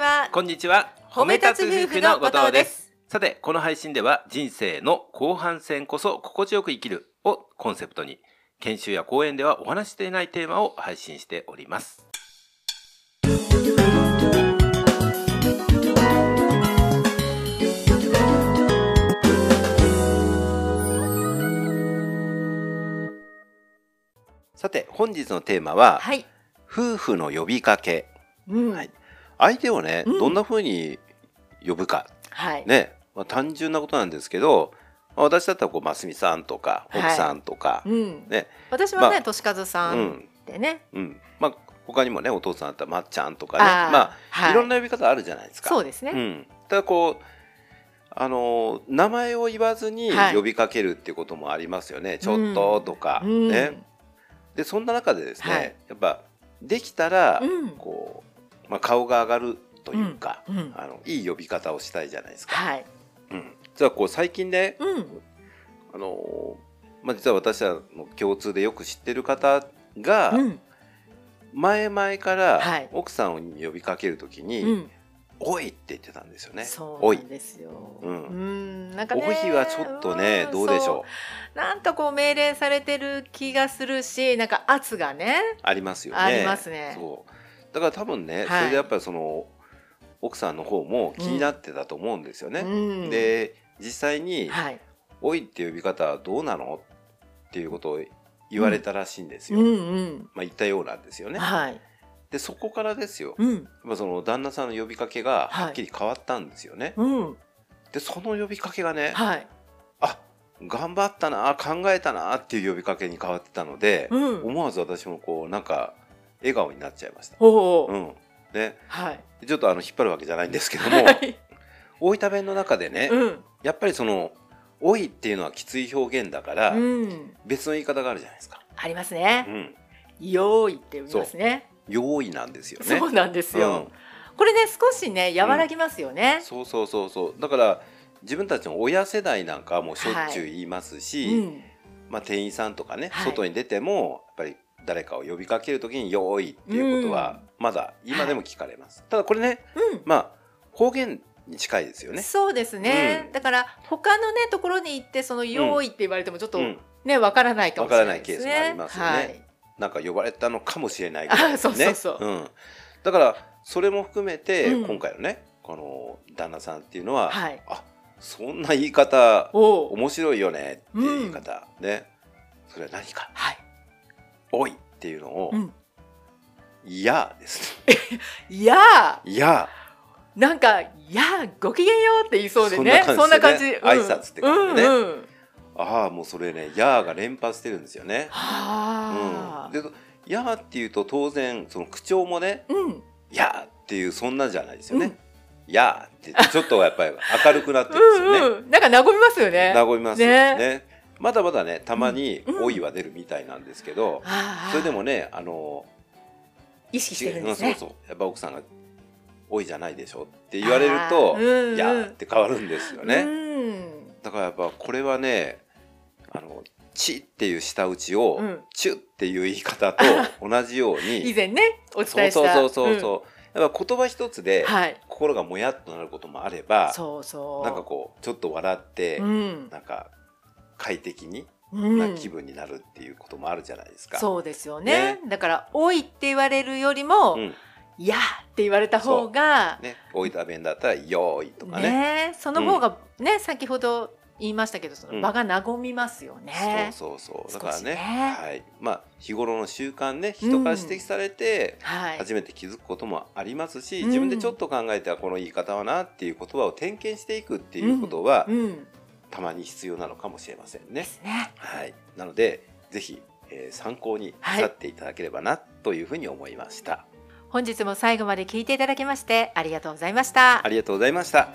は。こんにちは。褒め立つ夫婦の後藤です。さてこの配信では人生の後半戦こそ心地よく生きるをコンセプトに研修や講演ではお話していないテーマを配信しております。さて本日のテーマは、はい、夫婦の呼びかけ。うん。はい相手をね、うん。どんな風に呼ぶか。はい、ね、まあ、単純なことなんですけど、まあ私だったらこうますみさんとかはい。奥さんとか、うん、ね、私はね、まあとしかずさうん。んでね、うん、まあ他にもねお父さんだったらまっちゃんとかね、まあ、はい。い、ろんな呼び方あるじゃないですか。そうですね、うん、ただこうあの名前を言わずにはい。呼びかけるっていうこともありますよね、ちょっととか、うん。ね。でそんな中でですね、はい。やっぱできたら、うん。こう、まあ、顔が上がるというか、うんうん。あのいい呼び方をしたいじゃないですか。はい、うん、実はこう最近ね、うん、あのーまあ、実は私らの共通でよく知ってる方が、うん、前々からはい。奥さんを呼びかけるときに「うん、おい」って言ってたんですよね。そうですよ。うん。うん、なんかね、はちょっとねんどうでしょう。なんかこう命令されてる気がするし、なんか圧がね、ありますよね。ありますね。そうだから多分ね、はい。それでやっぱりその奥さんの方も気になってたと思うんですよね。うん、で実際にはい、「おい」って呼び方はどうなの？っていうことを言われたらしいんですよ。うんうん、まあ、言ったようなんですよね。はい、でそこからですよ、うん、まあ、その旦那さんの呼びかけがはい。はっきり変わったんですよね。うん、でその呼びかけがね、はい、あ頑張ったな考えたなっていう呼びかけに変わってたので、うん、思わず私もこうなんか笑顔になっちゃいました。おお、うんね、はい、でちょっとあの引っ張るわけじゃないんですけどもはい、大分弁の中でね、うん、やっぱりその「おい」っていうのはきつい表現だから、うん、別の言い方があるじゃないですか。ありますうね。ん、用意って言いますね。用意なんですよね。そうなんですよ。うんこれね少しね和らぎますよね。そうそうそうそうだから自分たちの親世代なんかはもうしょっちゅう言いますし、うん、まあ、店員さんとかね、はい外に出てもやっぱり誰かを呼びかける時に「用意」っていうことはまだ今でも聞かれます、ただこれねうん。まあ方言に近いですよね。そうですね、うん。だから他のねところに行ってその用意って言われてもちょっとうん。ねわからないかもしれないね。わからないケースもありますよね。はい。なんか呼ばれたのかもしれないぐらい、ね、あそうそうそう。ん。だからそれも含めて、うん。今回のねこの旦那さんっていうのは、はい。あそんな言い方。面白いよねっていう言い方、ね。それは何か。はい。「おい」っていうのをうん。「いや」ですいやーいやなんかいやーごきげんようって言いそうでね。そそんな感じ。ねうん挨拶って感じでねうんうん。ああもうそれね「や」が連発してるんですよね。はあ。うん、で「や」っていうと当然その口調もねうん。「や」っていうそんなじゃないですよね。うんやってちょっとやっぱり明るくなってるんですよね。うんうん。なんか和みますよね。和みますよねねまだまだねたまにうん「おい」は出るみたいなんですけど、それでもねあの意識してるんですね。そうそうやっぱ奥さんが「おい」じゃないでしょって言われるとうんう「んや」って変わるんですよね。うん。だからやっぱこれはねあの「ち」っていう舌打ちをうん「ちゅ」っていう言い方と 同じように以前ねお伝えした。そうそうそううんそう、やっぱ言葉一つではい。心がもやっとなることもあれば、そうそう。なんかこうちょっと笑って、うん。なんか快適にうん。な気分になるっていうこともあるじゃないですか。そうですよね。だから「おい」って言われるよりもうん「いや」って言われた方がね、大分弁だったら「よーい」とかね。ね。その方がね先ほど言いましたけどそのうん。場が和みますよね。そうそうそう。だからね。ね。はい。まあ日頃の習慣ね人から指摘されて、はい。初めて気づくこともありますし、うん。自分でちょっと考えてはこの言い方はなっていう言葉を点検していくっていうことは、うん。たまに必要なのかもしれませんねね。はい、なのでぜひ、えー参考になさっていただければなというふうに思いました。本日も最後まで聞いていただきましてありがとうございましたあ。りがとうございました。